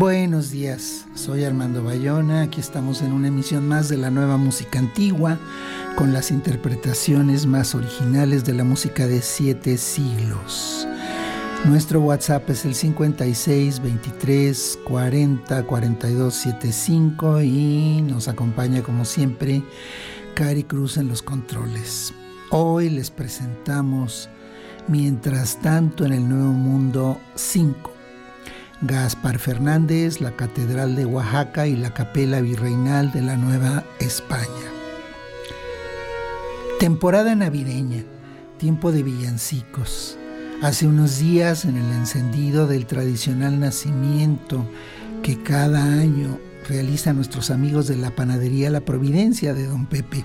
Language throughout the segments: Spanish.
Buenos días, soy Armando Bayona, aquí estamos en una emisión más de la nueva música antigua, con las interpretaciones más originales de la música de siete siglos. Nuestro WhatsApp es el 56 23 40 42 75 y nos acompaña como siempre Cari Cruz en los controles. Hoy les presentamos Mientras tanto en el Nuevo Mundo 5 Gaspar Fernández, la Catedral de Oaxaca y la Capela Virreinal de la Nueva España. Temporada navideña, tiempo de villancicos. Hace unos días en el encendido del tradicional nacimiento que cada año realizan nuestros amigos de la panadería La Providencia de Don Pepe.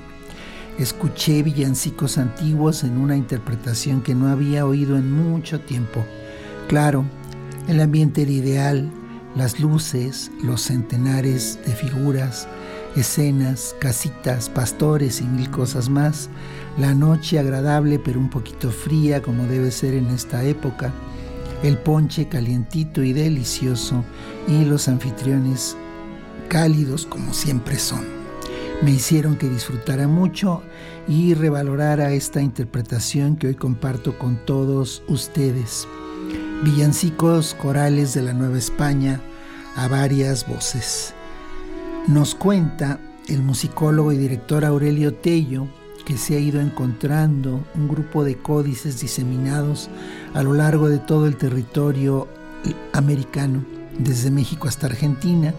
Escuché villancicos antiguos en una interpretación que no había oído en mucho tiempo. Claro, el ambiente era ideal, las luces, los centenares de figuras, escenas, casitas, pastores y mil cosas más, la noche agradable pero un poquito fría como debe ser en esta época, el ponche calientito y delicioso y los anfitriones cálidos como siempre son. Me hicieron que disfrutara mucho y revalorara esta interpretación que hoy comparto con todos ustedes villancicos corales de la Nueva España a varias voces. Nos cuenta el musicólogo y director Aurelio Tello que se ha ido encontrando un grupo de códices diseminados a lo largo de todo el territorio americano, desde México hasta Argentina,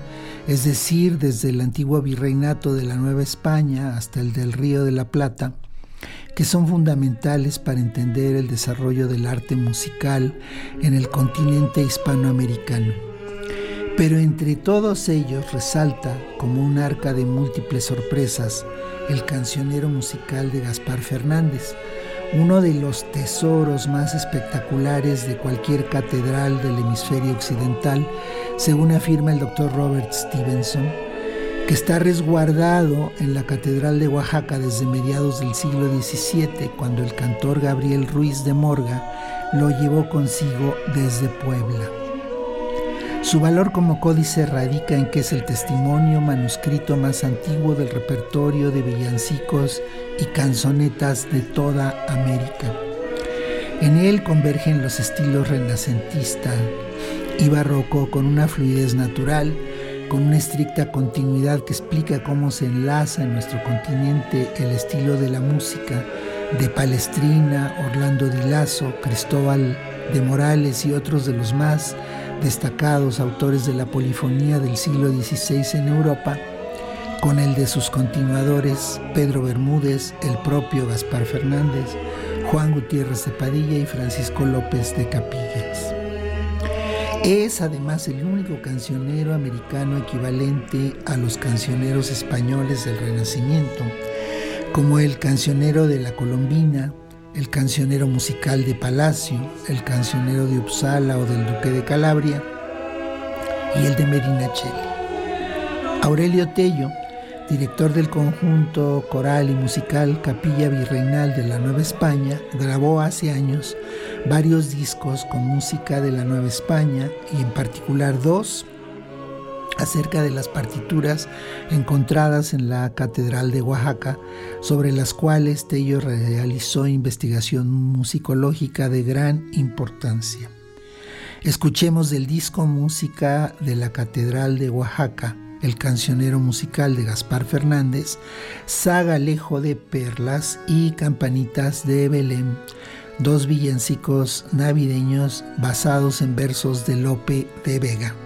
es decir, desde el antiguo virreinato de la Nueva España hasta el del Río de la Plata, que son fundamentales para entender el desarrollo del arte musical en el continente hispanoamericano. Pero entre todos ellos resalta, como un arca de múltiples sorpresas, el cancionero musical de Gaspar Fernández, uno de los tesoros más espectaculares de cualquier catedral del hemisferio occidental, según afirma el doctor Robert Stevenson, que está resguardado en la Catedral de Oaxaca desde mediados del siglo XVII, cuando el cantor Gabriel Ruiz de Morga lo llevó consigo desde Puebla. Su valor como códice radica en que es el testimonio manuscrito más antiguo del repertorio de villancicos y canzonetas de toda América. En él convergen los estilos renacentista y barroco con una fluidez natural, con una estricta continuidad que explica cómo se enlaza en nuestro continente el estilo de la música de Palestrina, Orlando Di Lasso, Cristóbal de Morales y otros de los más destacados autores de la polifonía del siglo XVI en Europa, con el de sus continuadores Pedro Bermúdez, el propio Gaspar Fernández, Juan Gutiérrez de Padilla y Francisco López de Capillas. Es además el único cancionero americano equivalente a los cancioneros españoles del Renacimiento, como el cancionero de la Colombina, el cancionero musical de Palacio, el cancionero de Uppsala o del Duque de Calabria y el de Medinaceli. Aurelio Tello director del conjunto coral y musical Capilla Virreinal de la Nueva España, grabó hace años varios discos con música de la Nueva España y en particular dos acerca de las partituras encontradas en la Catedral de Oaxaca, sobre las cuales Tello realizó investigación musicológica de gran importancia. Escuchemos del disco Música de la Catedral de Oaxaca, el cancionero musical de Gaspar Fernández, Saga Lejo de Perlas y Campanitas de Belén, dos villancicos navideños basados en versos de Lope de Vega.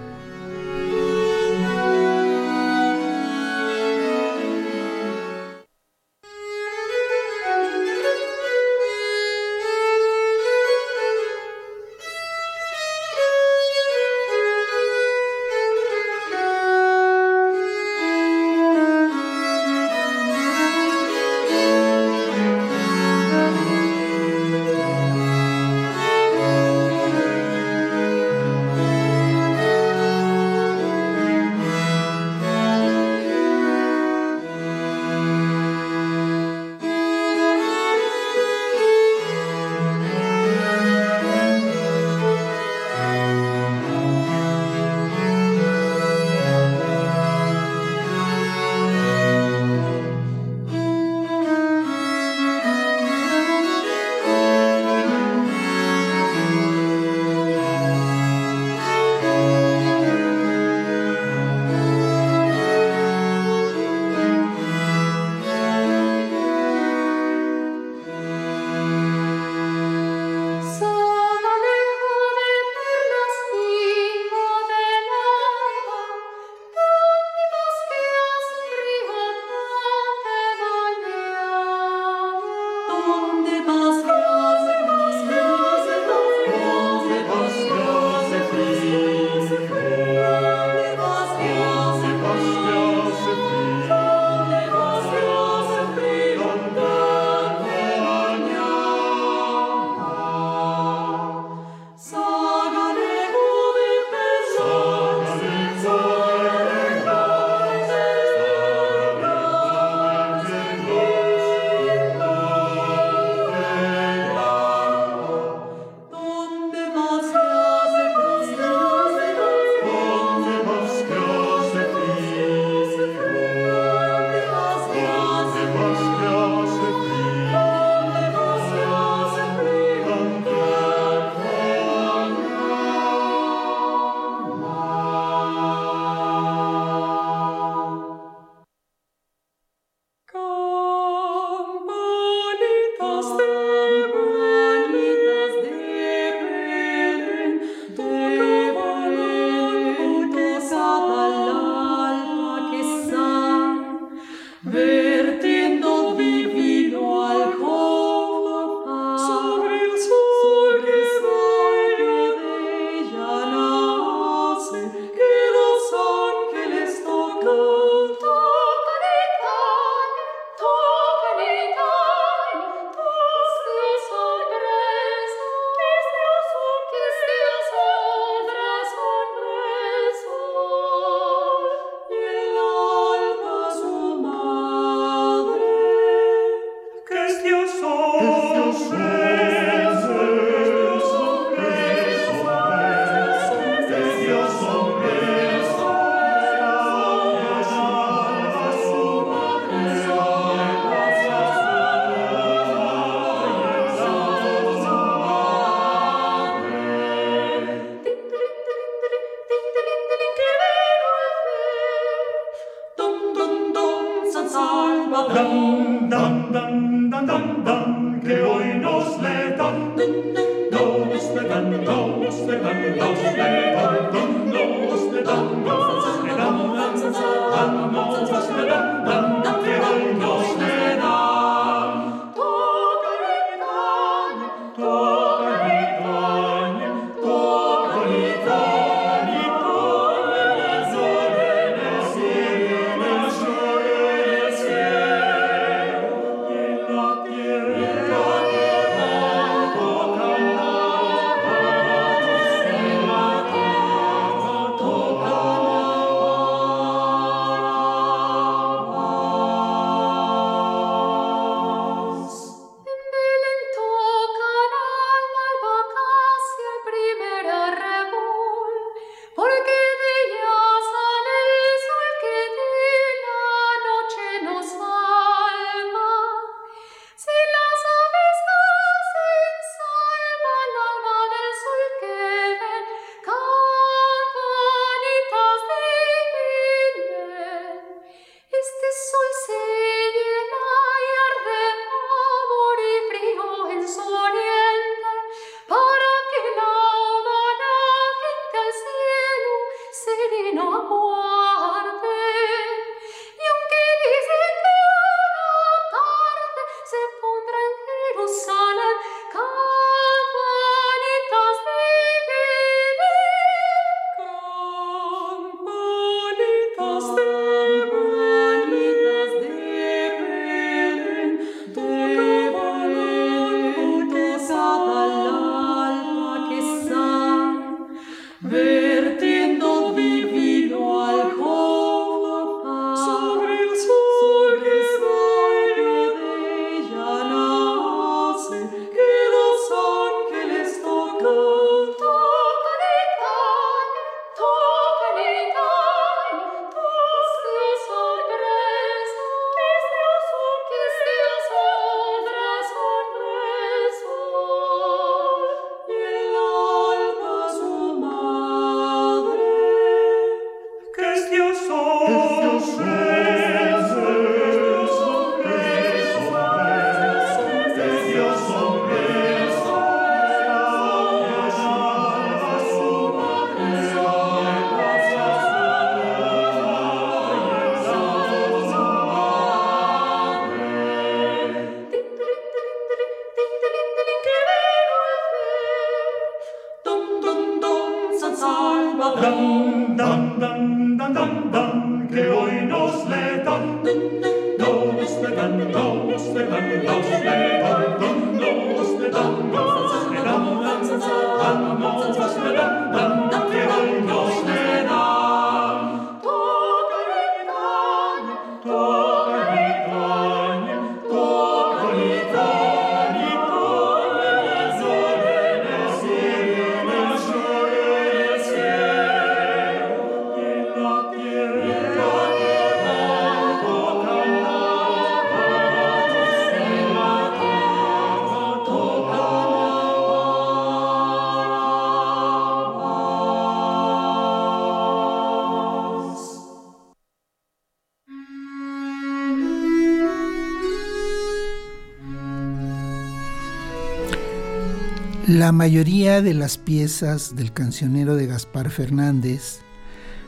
La mayoría de las piezas del cancionero de Gaspar Fernández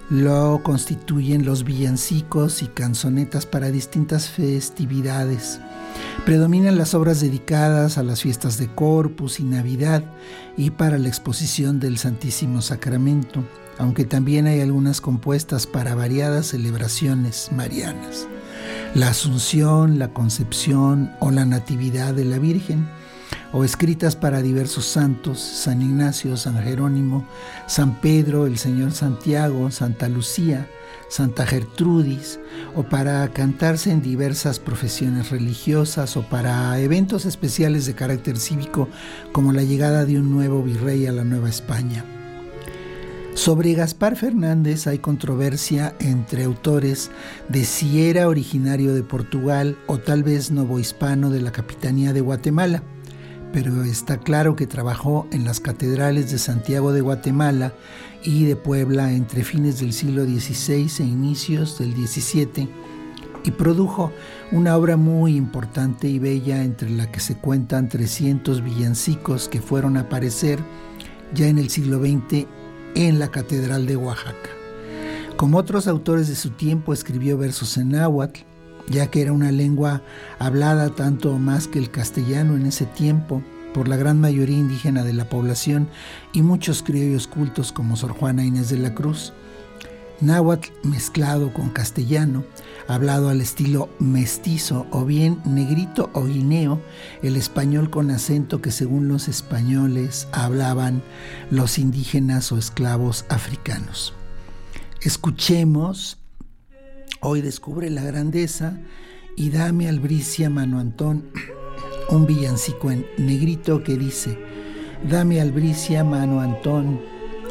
lo constituyen los villancicos y canzonetas para distintas festividades. Predominan las obras dedicadas a las fiestas de Corpus y Navidad y para la exposición del Santísimo Sacramento, aunque también hay algunas compuestas para variadas celebraciones marianas. La Asunción, la Concepción o la Natividad de la Virgen o escritas para diversos santos, San Ignacio, San Jerónimo, San Pedro, el Señor Santiago, Santa Lucía, Santa Gertrudis, o para cantarse en diversas profesiones religiosas o para eventos especiales de carácter cívico como la llegada de un nuevo virrey a la Nueva España. Sobre Gaspar Fernández hay controversia entre autores de si era originario de Portugal o tal vez novohispano de la Capitanía de Guatemala pero está claro que trabajó en las catedrales de Santiago de Guatemala y de Puebla entre fines del siglo XVI e inicios del XVII y produjo una obra muy importante y bella entre la que se cuentan 300 villancicos que fueron a aparecer ya en el siglo XX en la Catedral de Oaxaca. Como otros autores de su tiempo, escribió versos en náhuatl, ya que era una lengua hablada tanto más que el castellano en ese tiempo por la gran mayoría indígena de la población y muchos criollos cultos como Sor Juana Inés de la Cruz. Náhuatl mezclado con castellano, hablado al estilo mestizo o bien negrito o guineo, el español con acento que según los españoles hablaban los indígenas o esclavos africanos. Escuchemos Hoy descubre la grandeza y dame albricia, mano Antón, un villancico en negrito que dice, dame albricia, mano Antón,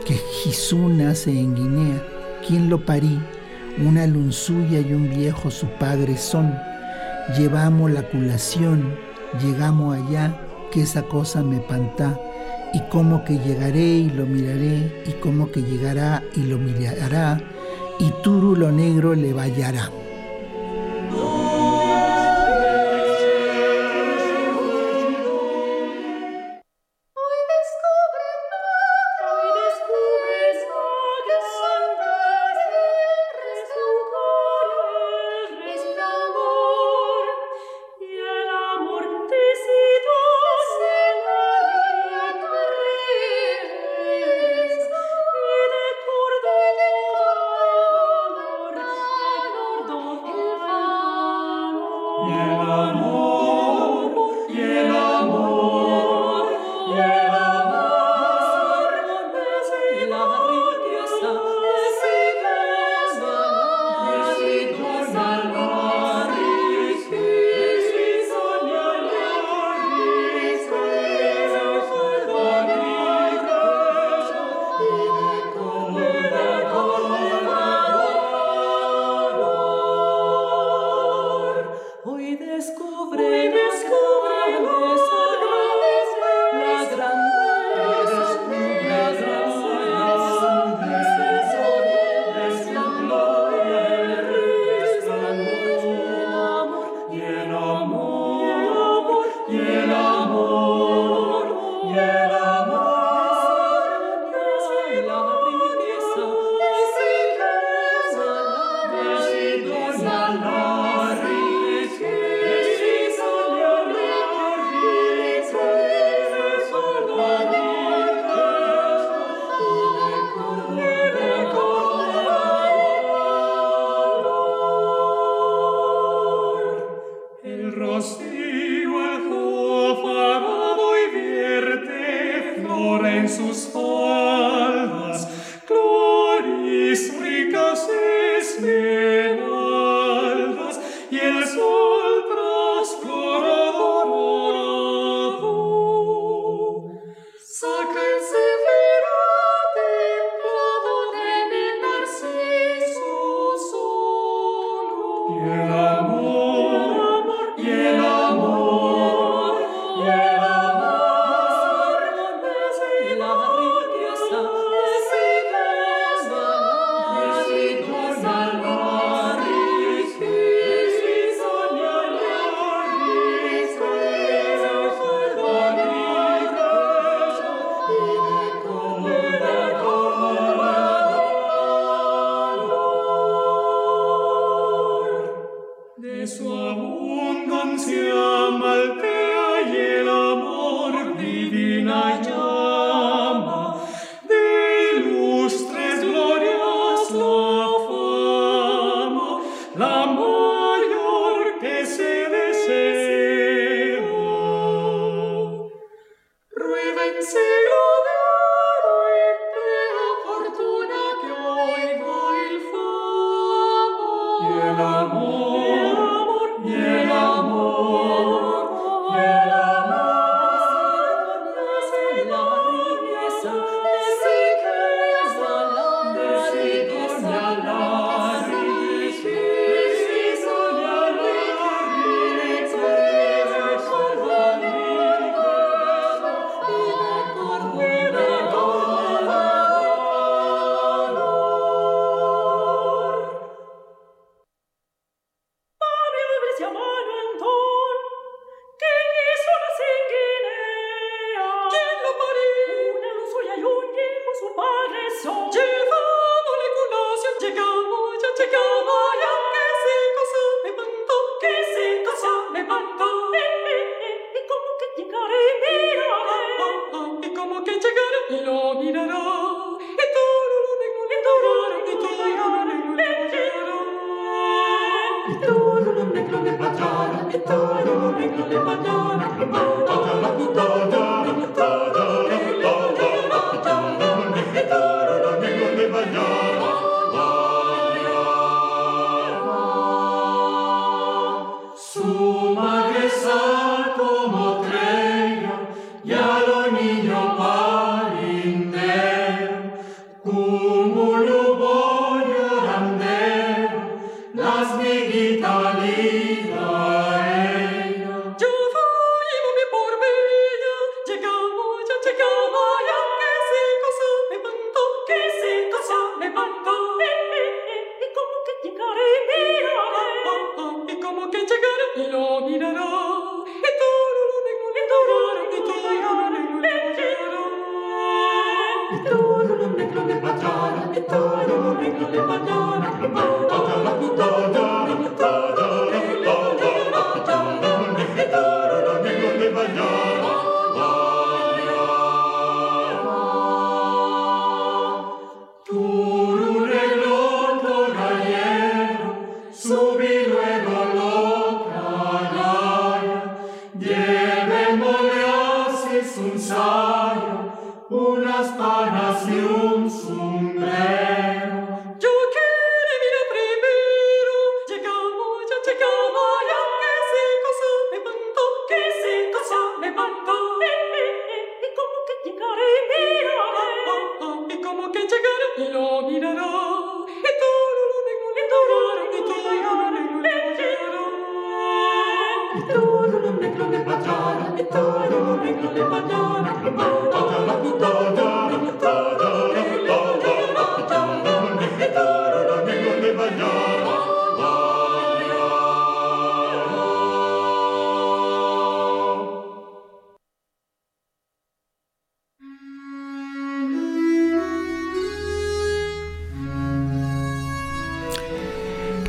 que Jesús nace en Guinea, ¿quién lo parí? Una lunzuya y un viejo su padre son. Llevamos la culación, llegamos allá, que esa cosa me pantá, y como que llegaré y lo miraré, y como que llegará y lo mirará, y Turu lo negro le vallará. L'amour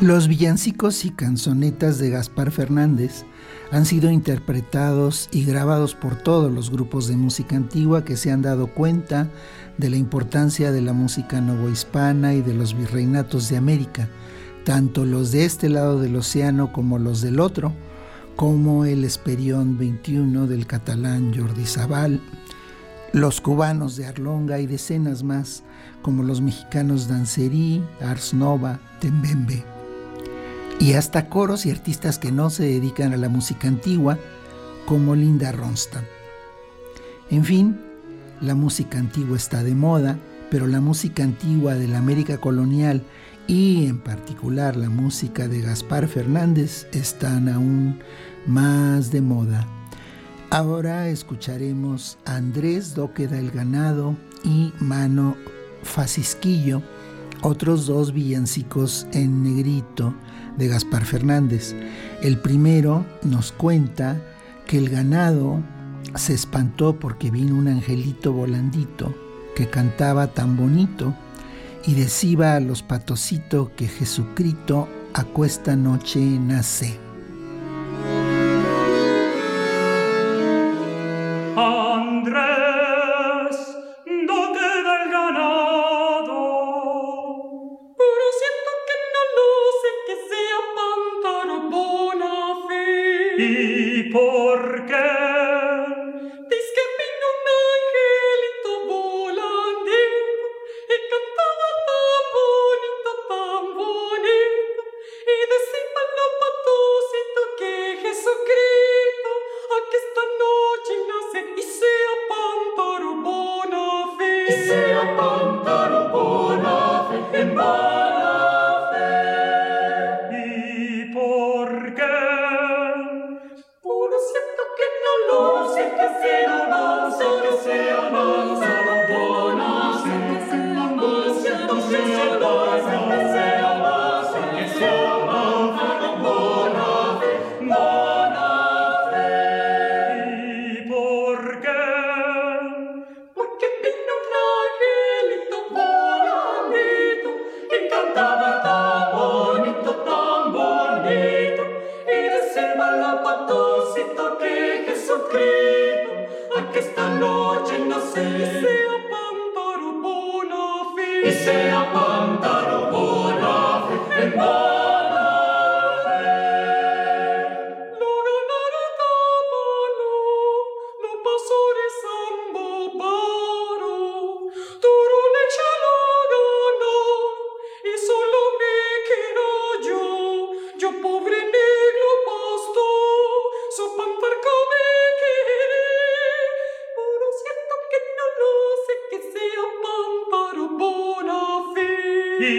Los villancicos y canzonetas de Gaspar Fernández han sido interpretados y grabados por todos los grupos de música antigua que se han dado cuenta de la importancia de la música novohispana y de los virreinatos de América, tanto los de este lado del océano como los del otro, como el Esperión 21 del catalán Jordi Zabal, los cubanos de Arlonga y decenas más, como los mexicanos Dancerí, Ars Nova, Tembembe. Y hasta coros y artistas que no se dedican a la música antigua, como Linda Ronstadt. En fin, la música antigua está de moda, pero la música antigua de la América colonial y en particular la música de Gaspar Fernández están aún más de moda. Ahora escucharemos a Andrés Doqueda el Ganado y Mano Facisquillo, otros dos villancicos en negrito de Gaspar Fernández. El primero nos cuenta que el ganado se espantó porque vino un angelito volandito que cantaba tan bonito y decía a los patocitos que Jesucristo acuesta noche nace. y por qué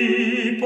ti,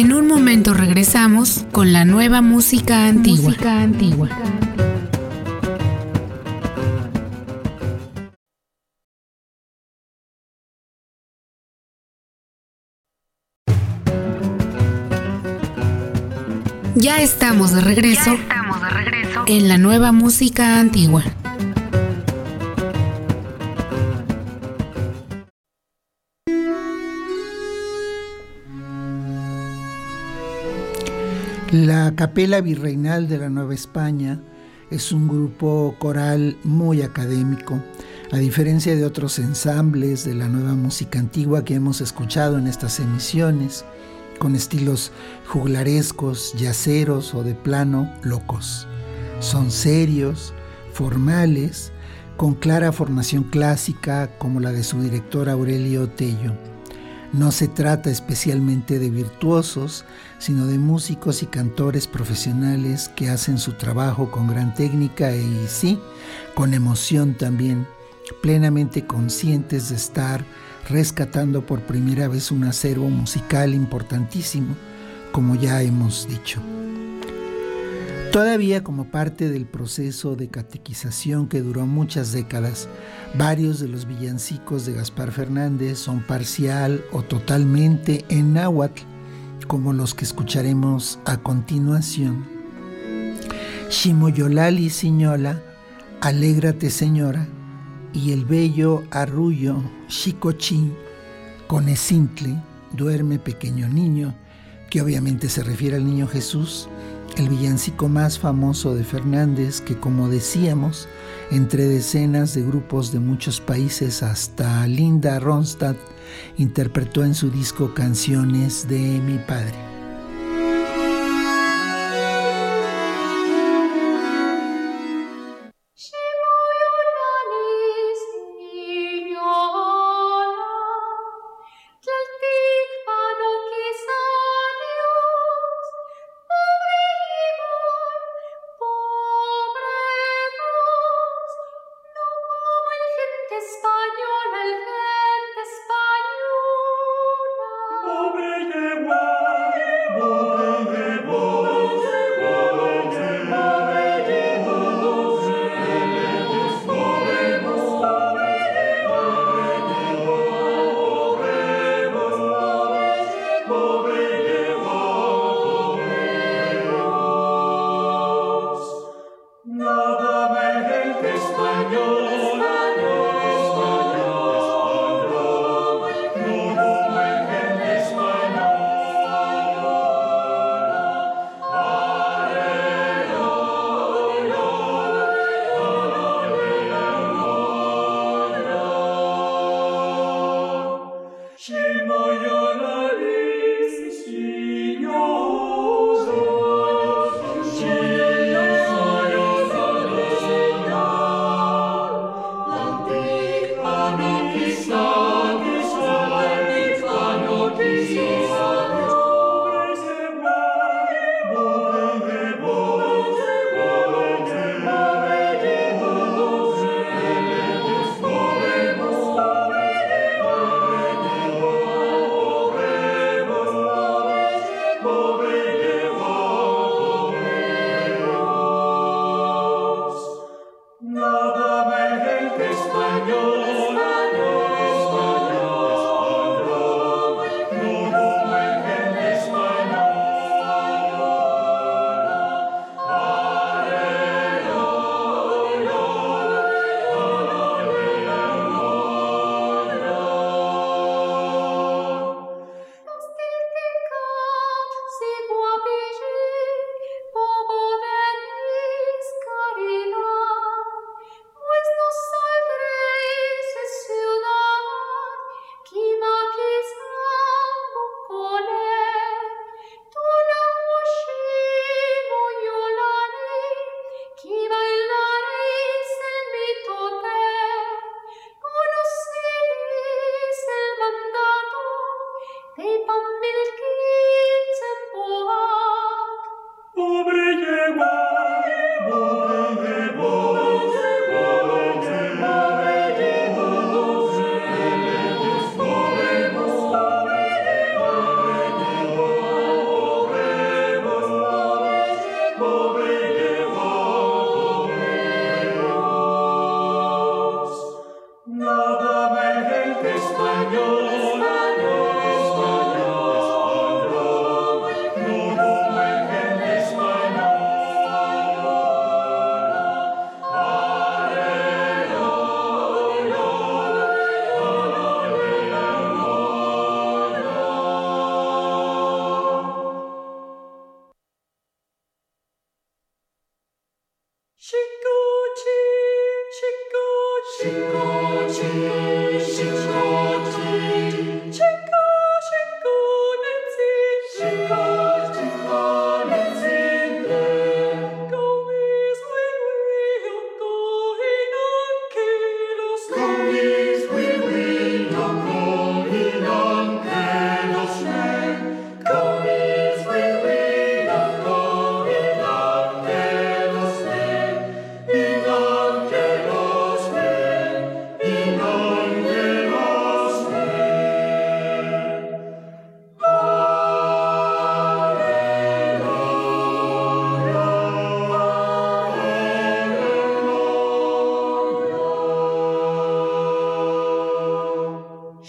En un momento regresamos con la nueva música antigua. Música antigua. Ya estamos de regreso. Ya estamos de regreso en la nueva música antigua. La Capela Virreinal de la Nueva España es un grupo coral muy académico, a diferencia de otros ensambles de la nueva música antigua que hemos escuchado en estas emisiones, con estilos juglarescos, yaceros o de plano locos. Son serios, formales, con clara formación clásica como la de su director Aurelio Tello no se trata especialmente de virtuosos, sino de músicos y cantores profesionales que hacen su trabajo con gran técnica y sí, con emoción también, plenamente conscientes de estar rescatando por primera vez un acervo musical importantísimo, como ya hemos dicho. Todavía como parte del proceso de catequización que duró muchas décadas, varios de los villancicos de Gaspar Fernández son parcial o totalmente en náhuatl, como los que escucharemos a continuación. Shimoyolali Siñola, Alégrate Señora, y el bello arrullo Chicochí, con Esintle, Duerme Pequeño Niño, que obviamente se refiere al niño Jesús, el villancico más famoso de Fernández que, como decíamos, entre decenas de grupos de muchos países hasta Linda Ronstadt interpretó en su disco Canciones de mi padre.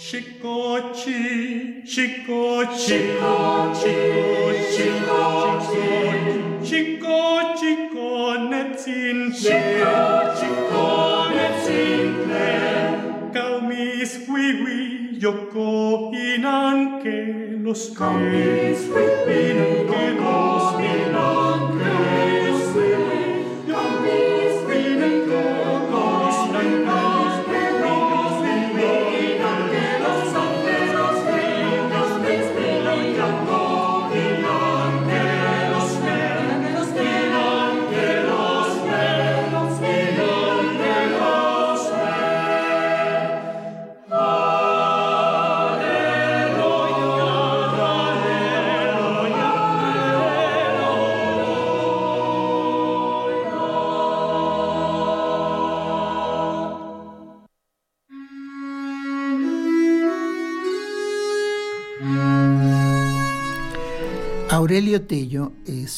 Chicote, chicote, chicote, chicote, chicote, cone simple, chicote, cone simple, calmis qui gioco in anche lo scopo, calmis qui in anche lo scopo,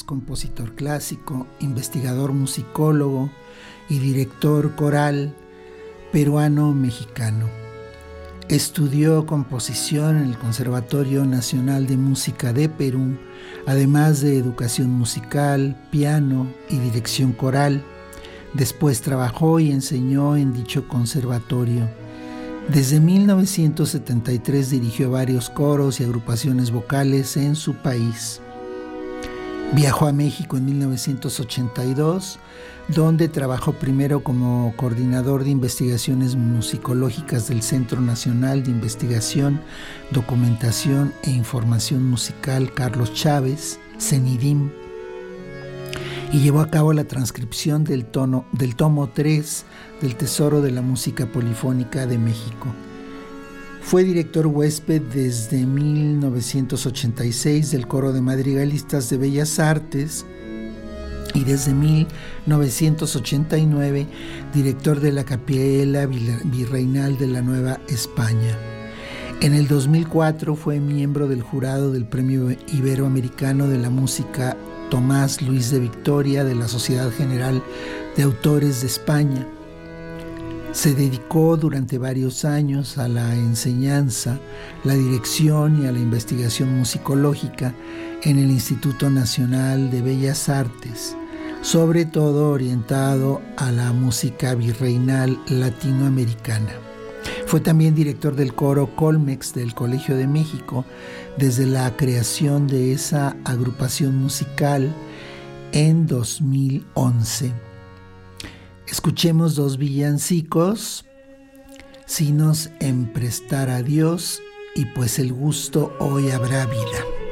compositor clásico, investigador musicólogo y director coral peruano-mexicano. Estudió composición en el Conservatorio Nacional de Música de Perú, además de educación musical, piano y dirección coral. Después trabajó y enseñó en dicho conservatorio. Desde 1973 dirigió varios coros y agrupaciones vocales en su país. Viajó a México en 1982, donde trabajó primero como coordinador de investigaciones musicológicas del Centro Nacional de Investigación, Documentación e Información Musical Carlos Chávez, CENIDIM, y llevó a cabo la transcripción del, tomo 3 del Tesoro de la Música Polifónica de México. Fue director huésped desde 1986 del Coro de Madrigalistas de Bellas Artes y desde 1989 director de la Capilla Virreinal de la Nueva España. En el 2004 fue miembro del jurado del Premio Iberoamericano de la Música Tomás Luis de Victoria de la Sociedad General de Autores de España se dedicó durante varios años a la enseñanza, la dirección y a la investigación musicológica en el Instituto Nacional de Bellas Artes, sobre todo orientado a la música virreinal latinoamericana. Fue también director del coro Colmex del Colegio de México desde la creación de esa agrupación musical en 2011. Escuchemos dos villancicos, si nos a Dios y pues el gusto hoy habrá vida.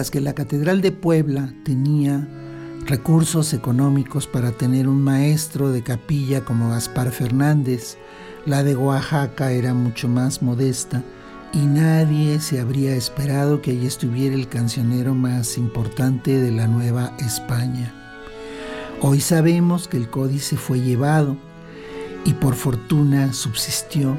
Mientras que la Catedral de Puebla tenía recursos económicos para tener un maestro de capilla como Gaspar Fernández, la de Oaxaca era mucho más modesta y nadie se habría esperado que allí estuviera el cancionero más importante de la Nueva España. Hoy sabemos que el códice fue llevado y por fortuna subsistió,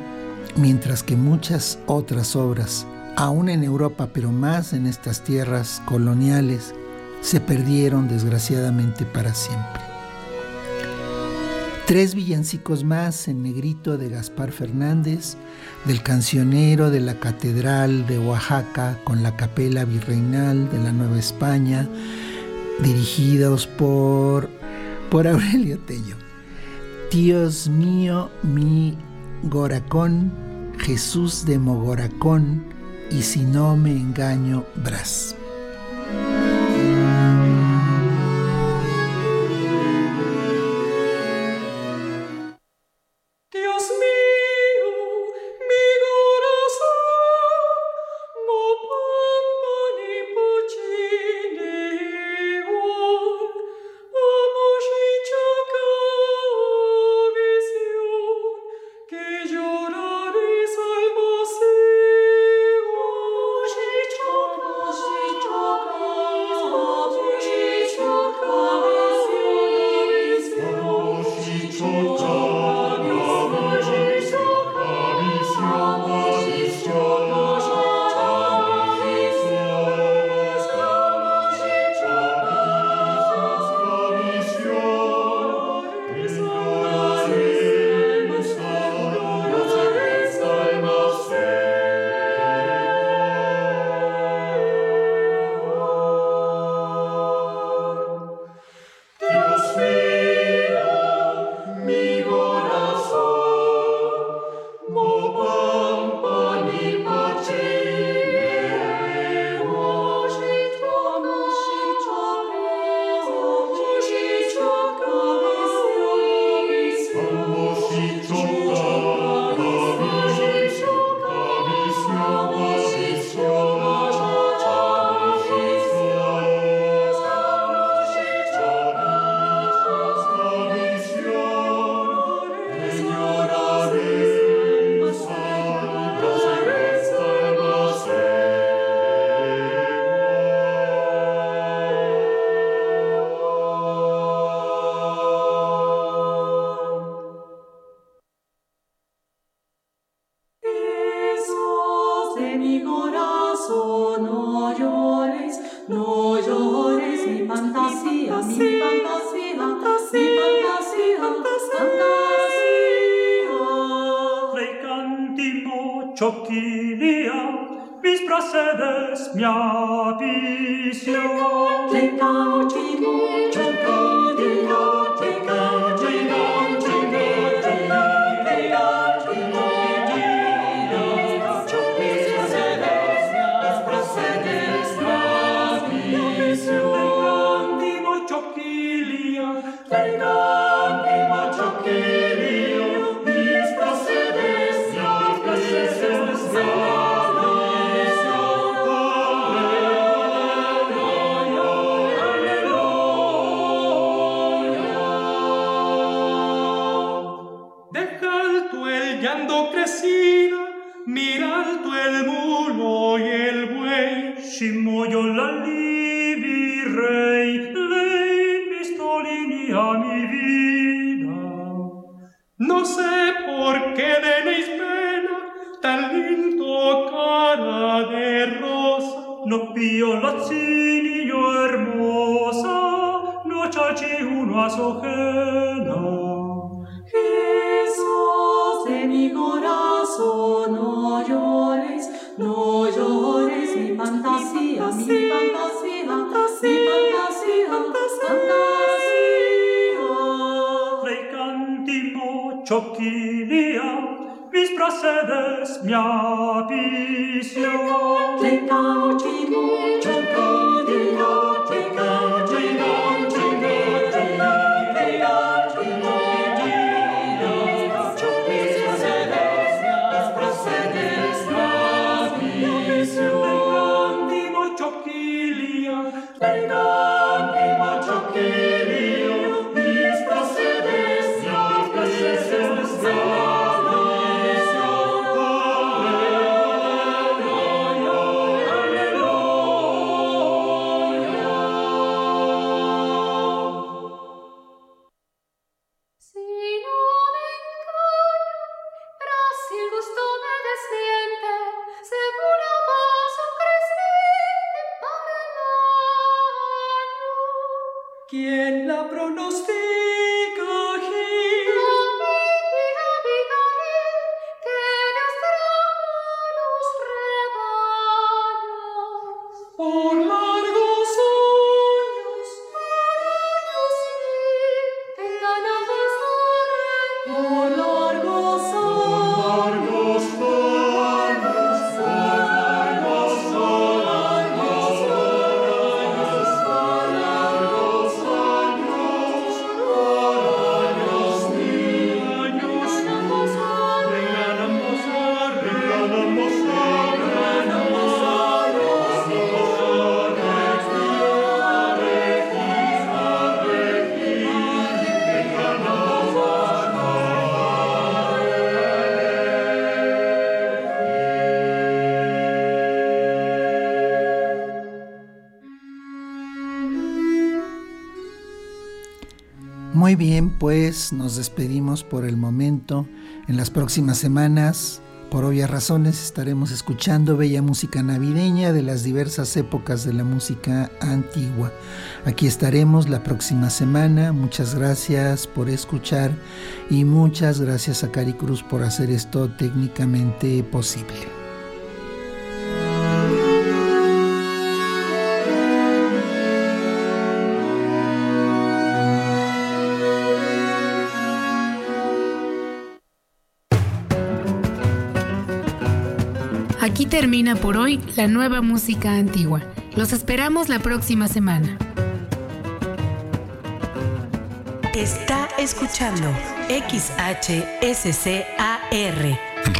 mientras que muchas otras obras, aún en Europa, pero más en estas tierras coloniales, se perdieron desgraciadamente para siempre. Tres villancicos más en negrito de Gaspar Fernández, del cancionero de la Catedral de Oaxaca con la Capela Virreinal de la Nueva España, dirigidos por, por Aurelio Tello. Dios mío, mi Goracón, Jesús de Mogoracón, y si no me engaño, Brás. fantasía, mi fantasía, fantasía, mi fantasía, fantasía. Recanti mucho mi apicio. Recanti prasedes mia pisio. Plecau, plecau, cibum, cercau, Muy bien, pues nos despedimos por el momento. En las próximas semanas, por obvias razones, estaremos escuchando bella música navideña de las diversas épocas de la música antigua. Aquí estaremos la próxima semana. Muchas gracias por escuchar y muchas gracias a Cari Cruz por hacer esto técnicamente posible. Termina por hoy la nueva música antigua. Los esperamos la próxima semana. Está escuchando XHSCAR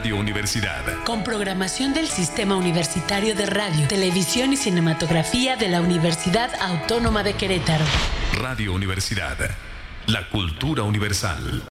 Radio Universidad. Con programación del Sistema Universitario de Radio, Televisión y Cinematografía de la Universidad Autónoma de Querétaro. Radio Universidad. La cultura universal.